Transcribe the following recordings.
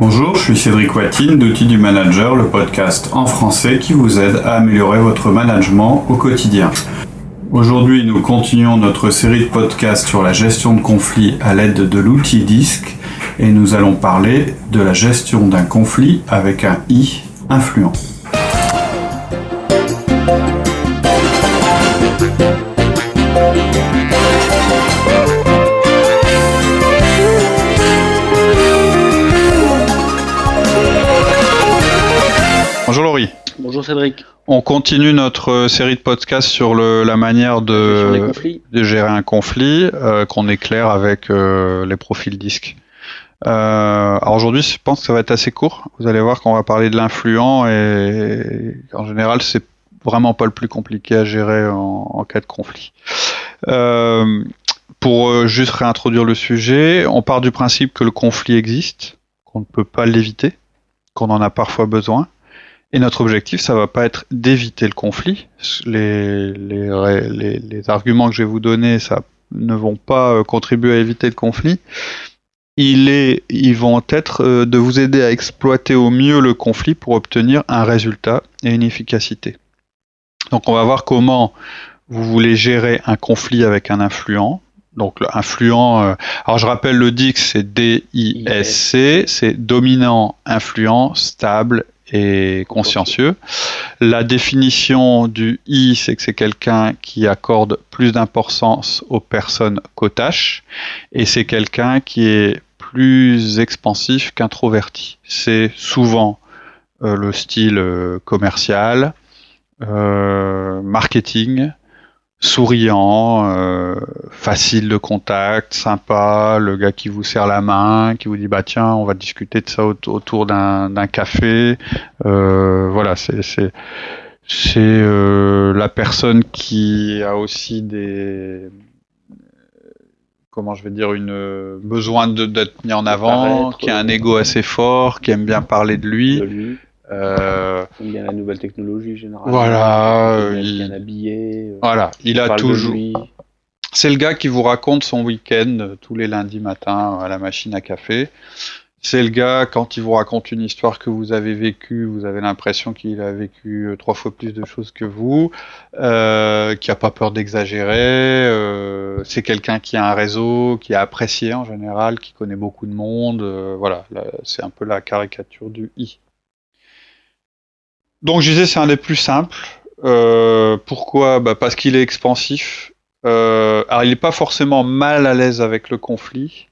Bonjour, je suis Cédric Watine d'Outils du Manager, le podcast en français qui vous aide à améliorer votre management au quotidien. Aujourd'hui, nous continuons notre série de podcasts sur la gestion de conflits à l'aide de l'outil DISC et nous allons parler de la gestion d'un conflit avec un I influent. Cédric. On continue notre série de podcasts sur le, la manière de, de, gérer un conflit euh, qu'on éclaire avec euh, les profils disques. Euh, alors aujourd'hui, je pense que ça va être assez court. Vous allez voir qu'on va parler de l'influent et en général, c'est vraiment pas le plus compliqué à gérer en, en cas de conflit. Euh, pour euh, juste réintroduire le sujet, on part du principe que le conflit existe, qu'on ne peut pas l'éviter, qu'on en a parfois besoin et notre objectif, ça va pas être d'éviter le conflit. Les, les, les, les, arguments que je vais vous donner, ça ne vont pas euh, contribuer à éviter le conflit. Il est, ils vont être euh, de vous aider à exploiter au mieux le conflit pour obtenir un résultat et une efficacité. Donc on va voir comment vous voulez gérer un conflit avec un influent. Donc l'influent, euh, alors je rappelle le DIC, c'est D-I-S-C, c'est dominant, influent, stable et consciencieux. La définition du I, c'est que c'est quelqu'un qui accorde plus d'importance aux personnes qu'aux tâches, et c'est quelqu'un qui est plus expansif qu'introverti. C'est souvent euh, le style euh, commercial, euh, marketing, souriant, euh, facile de contact, sympa, le gars qui vous serre la main, qui vous dit bah tiens on va discuter de ça autour d'un café, euh, voilà c'est c'est c'est euh, la personne qui a aussi des comment je vais dire une besoin d'être mis en avant, qui a un ego assez fort, qui aime bien parler de lui. De lui. Euh, il bien la nouvelle technologie généralement. Voilà. Il, bien habillé. Euh, voilà, il, a toujours. C'est le gars qui vous raconte son week-end euh, tous les lundis matins à la machine à café. C'est le gars, quand il vous raconte une histoire que vous avez vécue, vous avez l'impression qu'il a vécu trois fois plus de choses que vous, euh, qui a pas peur d'exagérer. Euh, c'est quelqu'un qui a un réseau, qui est apprécié en général, qui connaît beaucoup de monde. Euh, voilà, c'est un peu la caricature du I. Donc je disais c'est un des plus simples. Euh, pourquoi? Bah Parce qu'il est expansif. Euh, il n'est pas forcément mal à l'aise avec le conflit.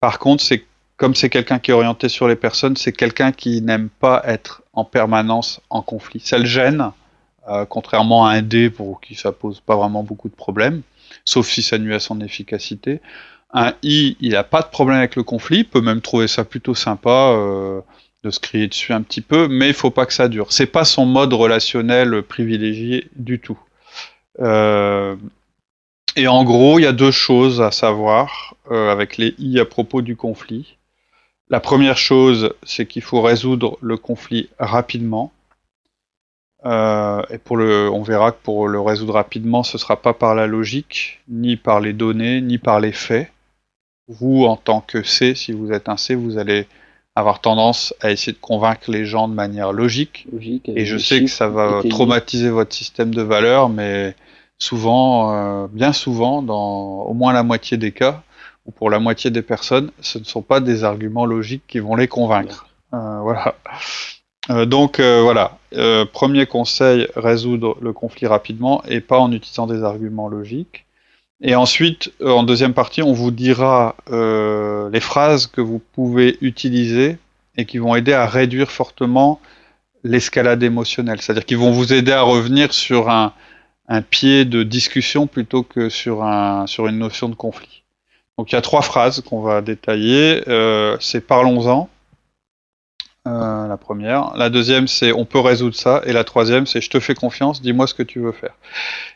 Par contre, c'est comme c'est quelqu'un qui est orienté sur les personnes, c'est quelqu'un qui n'aime pas être en permanence en conflit. Ça le gêne, euh, contrairement à un D pour qui ça pose pas vraiment beaucoup de problèmes, sauf si ça nuit à son efficacité. Un I, il n'a pas de problème avec le conflit, peut même trouver ça plutôt sympa. De se crier dessus un petit peu, mais il faut pas que ça dure. C'est pas son mode relationnel privilégié du tout. Euh, et en gros, il y a deux choses à savoir euh, avec les i à propos du conflit. La première chose, c'est qu'il faut résoudre le conflit rapidement. Euh, et pour le, on verra que pour le résoudre rapidement, ce sera pas par la logique, ni par les données, ni par les faits. Vous, en tant que C, si vous êtes un C, vous allez avoir tendance à essayer de convaincre les gens de manière logique. et je sais que ça va traumatiser votre système de valeurs, mais souvent, euh, bien souvent, dans au moins la moitié des cas, ou pour la moitié des personnes, ce ne sont pas des arguments logiques qui vont les convaincre. Euh, voilà. Euh, donc voilà, premier conseil, résoudre le conflit rapidement et pas en utilisant des arguments logiques. Et ensuite, euh, en deuxième partie, on vous dira euh, les phrases que vous pouvez utiliser et qui vont aider à réduire fortement l'escalade émotionnelle. C'est-à-dire qu'ils vont vous aider à revenir sur un, un, pied de discussion plutôt que sur, un, sur une notion de conflit. Donc il y a trois phrases qu'on va détailler. Euh, c'est parlons-en. Euh, la première. La deuxième, c'est on peut résoudre ça. Et la troisième, c'est je te fais confiance, dis-moi ce que tu veux faire.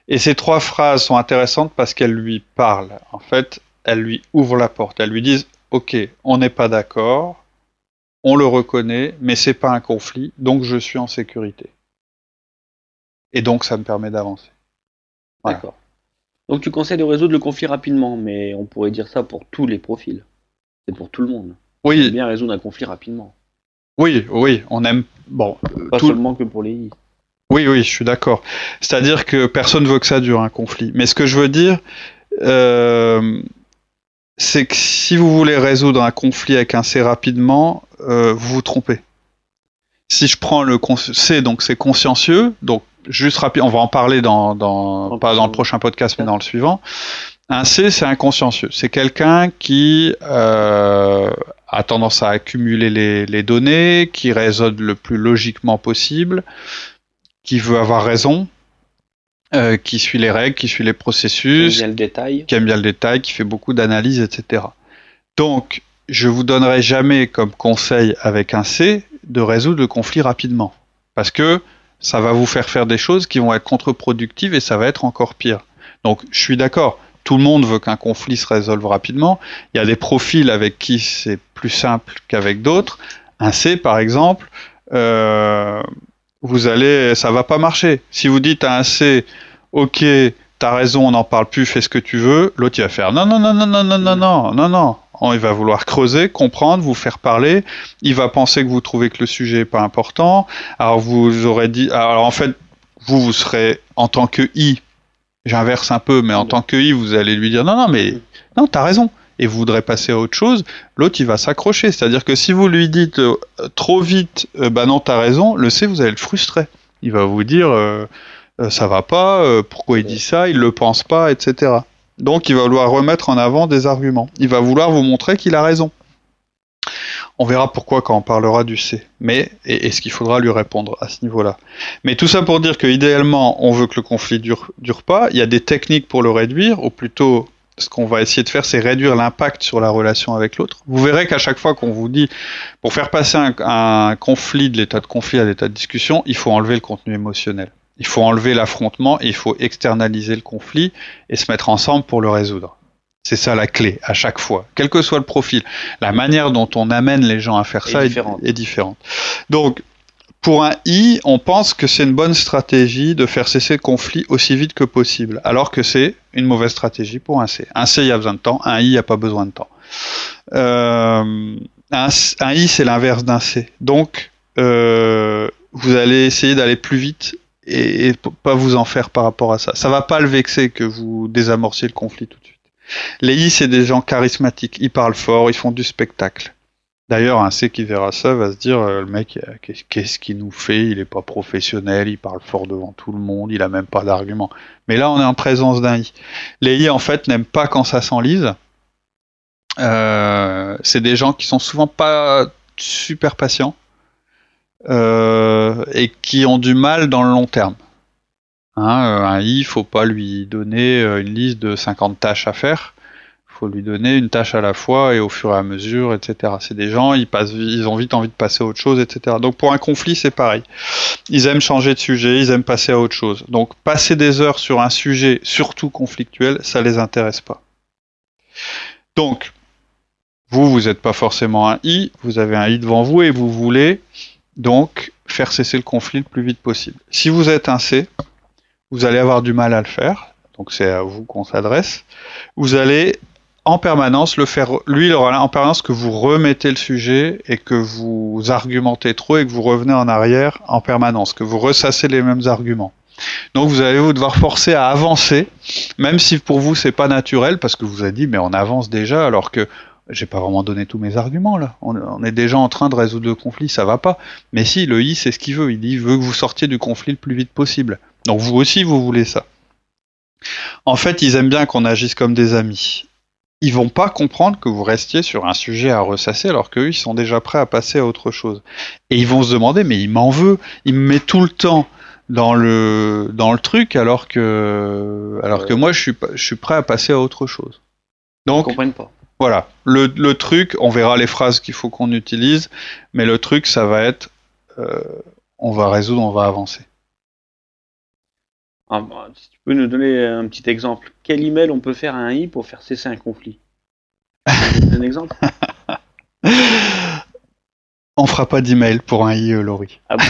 Et ces trois phrases sont intéressantes parce qu'elles lui parlent. En fait, elles lui ouvrent la porte. Elles lui disent Ok, on n'est pas d'accord, on le reconnaît, mais c'est pas un conflit, donc je suis en sécurité. Et donc ça me permet d'avancer. D'accord. Donc tu conseilles de résoudre le conflit rapidement, mais on pourrait dire ça pour tous les profils. C'est pour tout le monde. Oui. bien résoudre un conflit rapidement. Oui, oui, on aime. Bon, pas seulement que pour les I. Oui, oui, je suis d'accord. C'est-à-dire que personne veut que ça dure un conflit. Mais ce que je veux dire, euh, c'est que si vous voulez résoudre un conflit avec un C rapidement, euh, vous vous trompez. Si je prends le C, donc c'est consciencieux, donc juste rapide, on va en parler dans, dans pas dans le prochain podcast, mais dans le suivant. Un C, c'est inconsciencieux. C'est quelqu'un qui euh, a tendance à accumuler les, les, données, qui raisonne le plus logiquement possible, qui veut avoir raison, euh, qui suit les règles, qui suit les processus, qui aime bien le détail, qui aime bien le détail, qui fait beaucoup d'analyses, etc. Donc, je vous donnerai jamais comme conseil avec un C de résoudre le conflit rapidement, parce que ça va vous faire faire des choses qui vont être contre-productives et ça va être encore pire. Donc, je suis d'accord. Tout le monde veut qu'un conflit se résolve rapidement. Il y a des profils avec qui c'est plus simple qu'avec d'autres. Un C, par exemple, euh, vous allez, ça va pas marcher. Si vous dites à un C, ok, t'as raison, on n'en parle plus, fais ce que tu veux, l'autre il va faire non, non, non, non, non, non, non, non, non, non. Il va vouloir creuser, comprendre, vous faire parler. Il va penser que vous trouvez que le sujet est pas important. Alors vous aurez dit, alors en fait, vous vous serez en tant que I, j'inverse un peu, mais en tant que I, vous allez lui dire non, non, mais non, t'as raison et vous voudrez passer à autre chose, l'autre il va s'accrocher. C'est-à-dire que si vous lui dites euh, trop vite, euh, bah non, t'as raison, le C, vous allez le frustrer. Il va vous dire euh, ça va pas, pourquoi il dit ça, il le pense pas, etc. Donc il va vouloir remettre en avant des arguments. Il va vouloir vous montrer qu'il a raison. On verra pourquoi quand on parlera du C. Mais, et, ce qu'il faudra lui répondre à ce niveau-là. Mais tout ça pour dire que idéalement, on veut que le conflit dure, dure pas. Il y a des techniques pour le réduire, ou plutôt ce qu'on va essayer de faire, c'est réduire l'impact sur la relation avec l'autre. Vous verrez qu'à chaque fois qu'on vous dit, pour faire passer un, conflit de l'état de conflit à l'état de discussion, il faut enlever le contenu émotionnel. Il faut enlever l'affrontement et il faut externaliser le conflit et se mettre ensemble pour le résoudre. C'est ça la clé à chaque fois, quel que soit le profil. La manière dont on amène les gens à faire ça est, est, différente. Donc, pour un I, on pense que c'est une bonne stratégie de faire cesser le conflit aussi vite que possible, alors que c'est une mauvaise stratégie pour un C. Un C, il y a besoin de temps, un I, il n'y a pas besoin de temps. Euh, un, I, c'est l'inverse d'un C. Donc, euh, vous allez essayer d'aller plus vite et, et, pas vous en faire par rapport à ça. Ça va pas le vexer que vous désamorciez le conflit tout de suite. Les I, c'est des gens charismatiques. Ils parlent fort, ils font du spectacle. D'ailleurs, un C qui verra ça va se dire euh, le mec, euh, qu'est-ce qu'il nous fait? Il est pas professionnel, il parle fort devant tout le monde, il a même pas d'argument. Mais là, on est en présence d'un I. Les I, en fait, n'aiment pas quand ça s'enlise. Euh, c'est des gens qui sont souvent pas super patients et qui ont du mal dans le long terme. Hein, un I, il faut pas lui donner une liste de 50 tâches à faire faut lui donner une tâche à la fois et au fur et à mesure, etc. C'est des gens, ils ont vite envie de passer à autre chose, etc. Donc pour un conflit, c'est pareil. Ils aiment changer de sujet, ils aiment passer à autre chose. Donc passer des heures sur un sujet, surtout conflictuel, ça les intéresse pas. Donc, vous, vous n'êtes pas forcément un I, vous avez un I devant vous et vous voulez donc faire cesser le conflit le plus vite possible. Si vous êtes un C, vous allez avoir du mal à le faire, donc c'est à vous qu'on s'adresse. Vous allez en permanence le faire, lui il aura en permanence que vous remettez le sujet et que vous argumentez trop et que vous revenez en arrière en permanence, que vous ressassez les mêmes arguments. Donc vous allez vous devoir forcer à avancer, même si pour vous c'est pas naturel parce que vous avez dit mais on avance déjà alors que j'ai pas vraiment donné tous mes arguments là. On, est déjà en train de résoudre le conflit, ça va pas. Mais si le I c'est ce qu'il veut, il dit il veut que vous sortiez du conflit le plus vite possible. Donc vous aussi vous voulez ça. En fait, ils aiment bien qu'on agisse comme des amis ils vont pas comprendre que vous restiez sur un sujet à ressasser alors qu'eux, ils sont déjà prêts à passer à autre chose. Et ils vont se demander, mais il m'en veut, il me met tout le temps dans le, dans le truc alors que, alors que moi, je suis, je suis prêt à passer à autre chose. Donc, ils comprennent pas. Voilà, le, le truc, on verra les phrases qu'il faut qu'on utilise, mais le truc, ça va être, euh, on va résoudre, on va avancer. Ah, bah, si tu peux nous donner un petit exemple. Quel email on peut faire à un i pour faire cesser un conflit Un exemple? On fera pas d'email pour un i, euh, Laurie. Ah bon?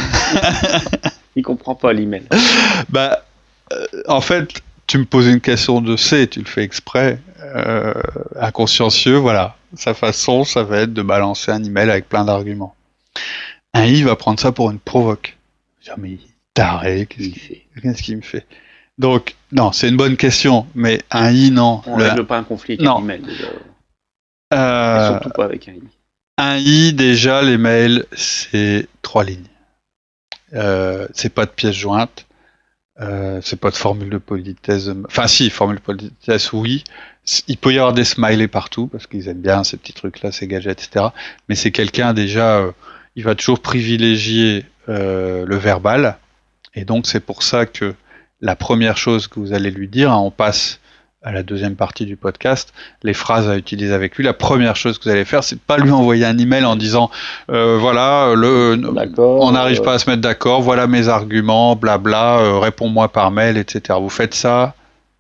Il comprend pas l'email. Bah, euh, en fait, tu me poses une question de C, tu le fais exprès, euh, inconsciencieux, voilà. Sa façon, ça va être de balancer un email avec plein d'arguments. Un I va prendre ça pour une provoque. Mais taré, qu'est-ce Il qu'il fait? qu'est-ce qu'il me fait? Donc, non, c'est une bonne question, mais un I, non. On Le- règle pas un conflit avec Non. un email déjà. Et euh, surtout pas avec un i. un I, déjà, les mails, c'est trois lignes. Euh, c'est pas de pièce jointe. Euh, c'est pas de formule de politesse. Enfin, si, formule de politesse, oui. Il peut y avoir des smileys partout parce qu'ils aiment bien ces petits trucs-là, ces gadgets, etc. Mais c'est quelqu'un déjà, euh, il va toujours privilégier euh, le verbal. Et donc, c'est pour ça que la première chose que vous allez lui dire, hein, on passe à la deuxième partie du podcast, les phrases à utiliser avec lui. La première chose que vous allez faire, c'est pas lui envoyer un email en disant, euh, voilà, le, on n'arrive euh, pas à se mettre d'accord, voilà mes arguments, blabla, euh, réponds-moi par mail, etc. Vous faites ça,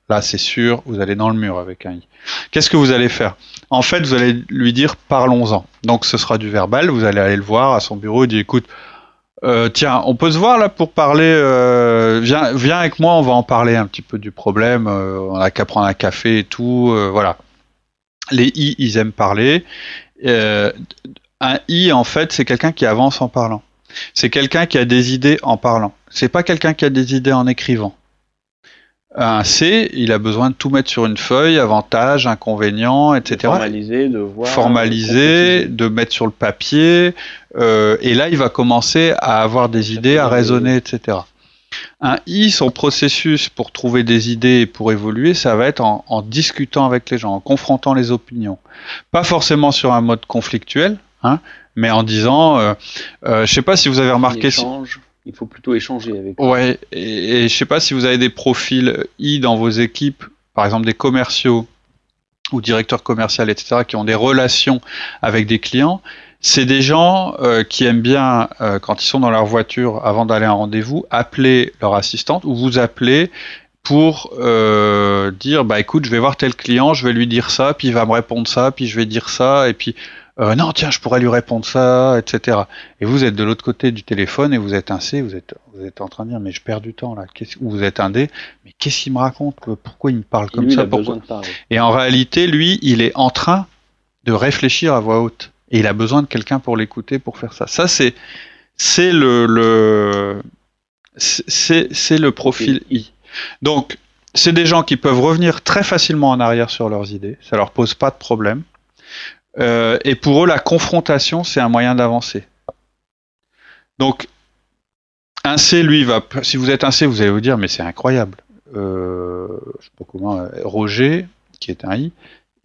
là c'est sûr, vous allez dans le mur avec un i. Qu'est-ce que vous allez faire? En fait, vous allez lui dire parlons-en. Donc ce sera du verbal, vous allez aller le voir à son bureau et dire écoute, euh, tiens, on peut se voir là pour parler, euh, viens, viens avec moi, on va en parler un petit peu du problème, euh, on a qu'à prendre un café et tout, voilà. Les i, ils aiment parler. Un i, en fait, c'est quelqu'un qui avance en parlant. C'est quelqu'un qui a des idées en parlant. C'est pas quelqu'un qui a des idées en écrivant. Un C, il a besoin de tout mettre sur une feuille, avantages, inconvénients, etc. Formaliser, de voir. Formaliser, de mettre sur le papier, euh, et là il va commencer à avoir des idées, à raisonner, etc. Un I, son processus pour trouver des idées et pour évoluer, ça va être en, en discutant avec les gens, en confrontant les opinions. Pas forcément sur un mode conflictuel, hein, mais en disant, euh, euh, je sais pas si vous avez remarqué, si-. Il faut plutôt échanger avec. Ouais, et, et je sais pas si vous avez des profils I dans vos équipes, par exemple des commerciaux ou directeurs commerciaux, etc., qui ont des relations avec des clients. C'est des gens euh, qui aiment bien, euh, quand ils sont dans leur voiture avant d'aller à un rendez-vous, appeler leur assistante ou vous appeler pour euh, dire bah écoute je vais voir tel client je vais lui dire ça puis il va me répondre ça puis je vais dire ça et puis euh, non tiens je pourrais lui répondre ça etc et vous êtes de l'autre côté du téléphone et vous êtes un C vous êtes vous êtes en train de dire mais je perds du temps là ou vous êtes un D mais qu'est-ce qu'il me raconte quoi pourquoi il me parle comme lui, ça pourquoi et en réalité, lui, il est en train de réfléchir à voix haute. Et il a besoin de quelqu'un pour l'écouter, pour faire ça. Ça, c'est, c'est le, le, c'est, c'est le profil I. Donc, c'est des gens qui peuvent revenir très facilement en arrière sur leurs idées. Ça leur pose pas de problème. Euh, et pour eux, la confrontation, c'est un moyen d'avancer. Donc, un C, lui, va, si vous êtes un C, vous allez vous dire, mais c'est incroyable. Euh, je sais pas comment, euh, Roger, qui est un I,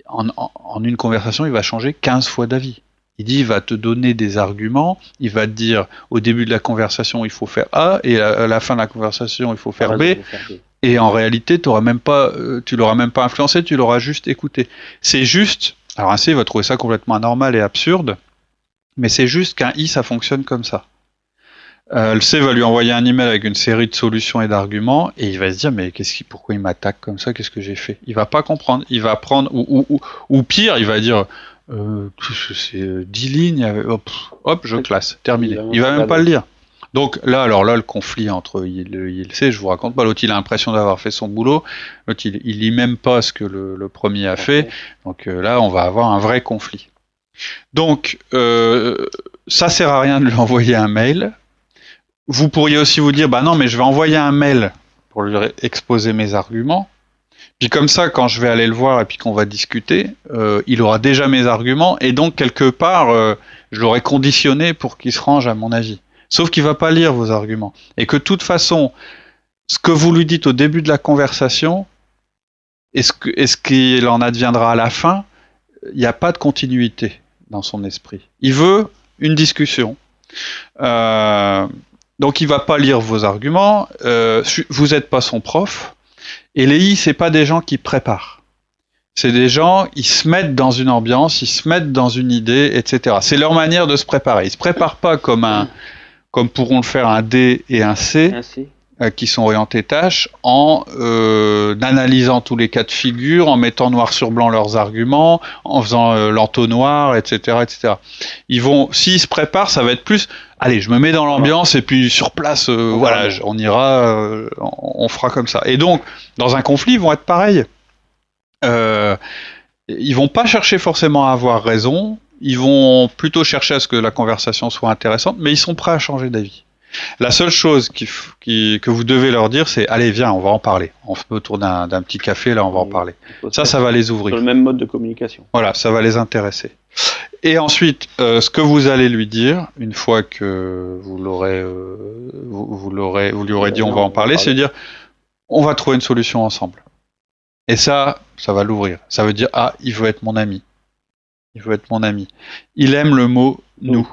en, en- en une conversation, il va changer 15 fois d'avis. Il dit, il va te donner des arguments, il va te dire, au début de la conversation, il faut faire A, et à à la fin de la conversation, il faut faire Ah, B, il faut faire B. et en réalité, t'auras même pas, euh, tu l'auras même pas influencé, tu l'auras juste écouté. C'est juste, alors un C va trouver ça complètement anormal et absurde, mais c'est juste qu'un I, ça fonctionne comme ça. Euh, le C va lui envoyer un email avec une série de solutions et d'arguments, et il va se dire, mais qu'est-ce qui, pourquoi il m'attaque comme ça, qu'est-ce que j'ai fait? Il va pas comprendre, il va prendre, ou, ou, ou, ou pire, il va dire, euh, c'est euh, 10 lignes, euh, hop, hop, je classe, terminé. Il va Il même pas le lire. Donc là, alors là, le conflit entre il, le- il sait, je vous raconte pas. L'autre, il a l'impression d'avoir fait son boulot. L'autre, il, lit même pas ce que le, premier a fait. Donc euh, là, on va avoir un vrai conflit. Donc, euh, ça sert à rien de lui envoyer un mail. Vous pourriez aussi vous dire, bah non, mais je vais envoyer un mail pour lui exposer mes arguments. Puis comme ça, quand je vais aller le voir et puis qu'on va discuter, euh, il aura déjà mes arguments et donc quelque part, euh, je l'aurai conditionné pour qu'il se range à mon avis. Sauf qu'il va pas lire vos arguments et que de toute façon, ce que vous lui dites au début de la conversation et ce que- et ce qu'il en adviendra à la fin, il n'y a pas de continuité dans son esprit. Il veut une discussion. Euh, donc il va pas lire vos arguments. Euh, vous n'êtes pas son prof. Et les I, c'est pas des gens qui préparent. C'est des gens, ils se mettent dans une ambiance, ils se mettent dans une idée, etc. C'est leur manière de se préparer. Ils se préparent pas comme un, comme pourront le faire un D et un C Un C. euh, qui sont orientés tâches en euh, analysant tous les cas de figure, en mettant noir sur blanc leurs arguments, en faisant euh, l'entonnoir, etc., etc. Ils vont, s'ils se préparent, ça va être plus. Allez, je me mets dans l'ambiance et puis sur place, euh, voilà, je- on ira, on, on fera comme ça. Et donc, dans un conflit, ils vont être pareils. Euh, ils vont pas chercher forcément à avoir raison. Ils vont plutôt chercher à ce que la conversation soit intéressante, mais ils sont prêts à changer d'avis. La seule chose qui, qui, que vous devez leur dire, c'est allez, viens, on va en parler. On se autour d'un petit café, là, on va en parler. Ça, ça va les ouvrir. Sur le même mode de communication. Voilà, ça va les intéresser. Et ensuite, euh, ce que vous allez lui dire, une fois que vous l'aurez, euh, vous, vous l'aurez, vous lui aurez dit, on va en parler, c'est dire, on va trouver une solution ensemble. Et ça, ça va l'ouvrir. Ça veut dire, ah, il veut être mon ami. Il veut être mon ami. Il aime le mot nous.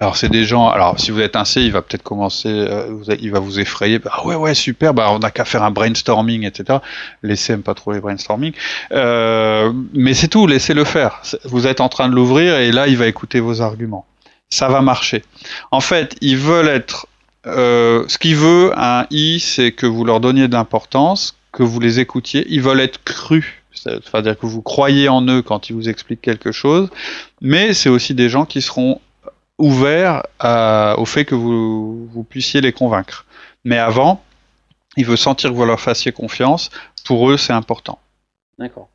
Alors c'est des gens. Alors si vous êtes un C, il va peut-être commencer. Euh, vous- il va vous effrayer. Ah ouais ouais super. Bah on n'a qu'à faire un brainstorming etc. Les C aiment pas trop les brainstorming. Euh, mais c'est tout. Laissez-le faire. Vous êtes en train de l'ouvrir et là il va écouter vos arguments. Ça va marcher. En fait ils veulent être. euh, ce qu'il veut un I, c'est que vous leur donniez de l'importance, que vous les écoutiez. Ils veulent être crus. C'est-à-dire que vous croyez en eux quand ils vous expliquent quelque chose, mais c'est aussi des gens qui seront ouverts à- au fait que vous, vous puissiez les convaincre. Mais avant, il veut sentir que vous leur fassiez confiance. Pour eux, c'est important. D'accord.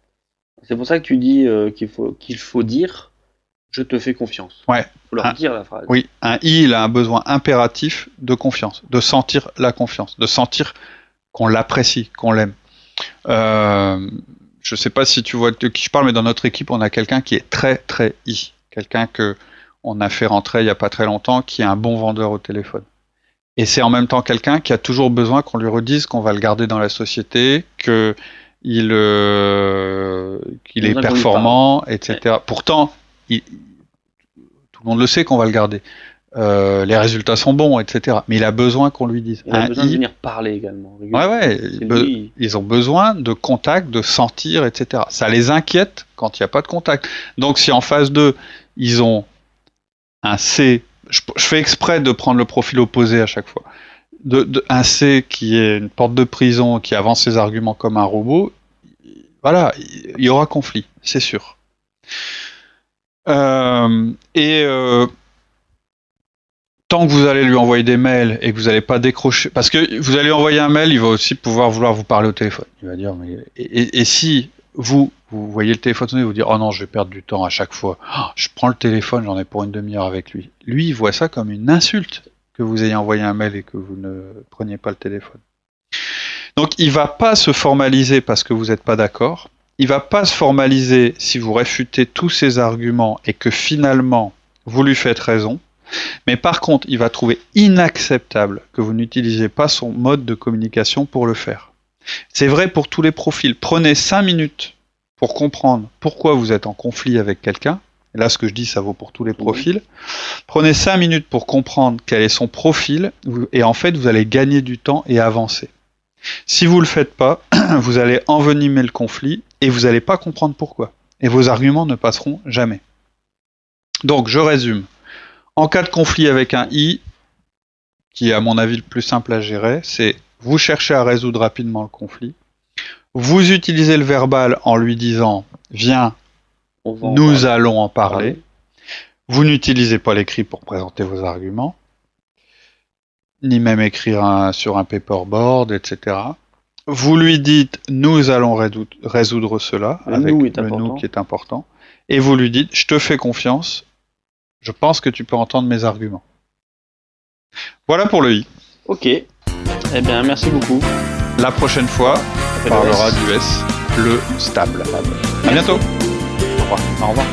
C'est pour ça que tu dis euh, qu'il faut qu'il faut dire je te fais confiance. Ouais. Faut leur dire la phrase. Oui, un I, il a un besoin impératif de confiance, de sentir la confiance, de sentir qu'on l'apprécie, qu'on l'aime. Euh, je sais pas si tu vois de qui je parle, mais dans notre équipe, on a quelqu'un qui est très très I, quelqu'un que on a fait rentrer il y a pas très longtemps, qui est un bon vendeur au téléphone. Et c'est en même temps quelqu'un qui a toujours besoin qu'on lui redise qu'on va le garder dans la société, que il euh, qu'il Il est performant, etc. Pourtant, il- tout le monde le sait qu'on va le garder. Euh, les résultats sont bons, etc. Mais il a besoin qu'on lui dise. Il a Un besoin de venir parler également. Ouais, ouais. Be-. Ils ont besoin de contact, de sentir, etc. Ça les inquiète quand il n'y a pas de contact. Donc si en phase 2, ils ont un C, je, je fais exprès de prendre le profil opposé à chaque fois, de, de- un C qui est une porte de prison, qui avance ses arguments comme un robot, voilà, il y aura conflit, c'est sûr. Euh, et euh, tant que vous allez lui envoyer des mails et que vous n'allez pas décrocher, parce que vous allez envoyer un mail, il va aussi pouvoir vouloir vous parler au téléphone. Il va dire, et, si vous vous voyez le téléphone sonner, vous dire, oh non, je vais perdre du temps à chaque fois. Oh, je prends le téléphone, j'en ai pour une demi-heure avec lui. Lui, il voit ça comme une insulte que vous ayez envoyé un mail et que vous ne preniez pas le téléphone. Donc, il va pas se formaliser parce que vous n'êtes pas d'accord. Il va pas se formaliser si vous réfutez tous ses arguments et que finalement vous lui faites raison. Mais par contre, il va trouver inacceptable que vous n'utilisiez pas son mode de communication pour le faire. C'est vrai pour tous les profils. Prenez 5 minutes pour comprendre pourquoi vous êtes en conflit avec quelqu'un. Là, ce que je dis, ça vaut pour tous les profils. Prenez 5 minutes pour comprendre quel est son profil, et en fait, vous allez gagner du temps et avancer. Si vous le faites pas, vous allez envenimer le conflit et vous n'allez pas comprendre pourquoi. Et vos arguments ne passeront jamais. Donc, je résume. En cas de conflit avec un I, qui est à mon avis le plus simple à gérer, c'est vous cherchez à résoudre rapidement le conflit. Vous utilisez le verbal en lui disant viens, nous allons en parler. Vous n'utilisez pas l'écrit pour présenter vos arguments, ni même écrire un- sur un paperboard, etc. Vous lui dites nous allons résoudre, cela Le avec nous le important. nous qui est important, et vous lui dites je te fais confiance, je pense que tu peux entendre mes arguments. Voilà pour le i. Ok. Eh bien, merci beaucoup. La prochaine fois, on parlera du S, le stable. À bientôt. Au revoir. Au revoir.